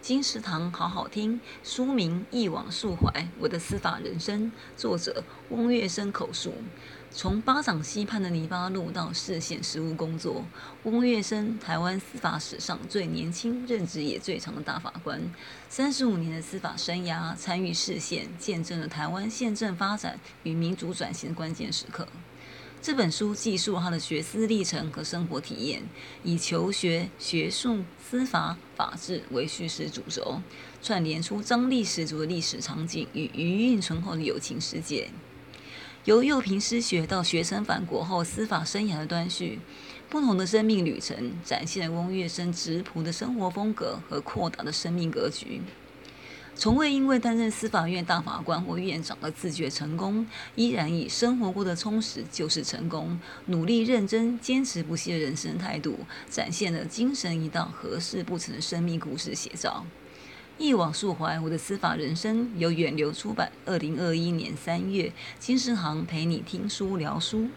金石堂好好听，书名《忆往述怀：我的司法人生》，作者翁月生口述。从巴掌溪畔的泥巴路到市县实务工作，翁月生台湾司法史上最年轻、任职也最长的大法官。三十五年的司法生涯，参与市县，见证了台湾宪政发展与民主转型的关键时刻。这本书记述他的学思历程和生活体验，以求学、学术、司法、法治为叙事主轴，串联出张力十足的历史场景与余韵醇厚的友情世界。由幼平失学到学成返国后司法生涯的断续，不同的生命旅程展现了翁月生质朴的生活风格和阔大的生命格局。从未因为担任司法院大法官或院长而自觉成功，依然以生活过得充实就是成功，努力认真、坚持不懈的人生态度，展现了精神一道、合事不成的生命故事写照。一往述怀，我的司法人生由远流出版，二零二一年三月，金石堂陪你听书聊书。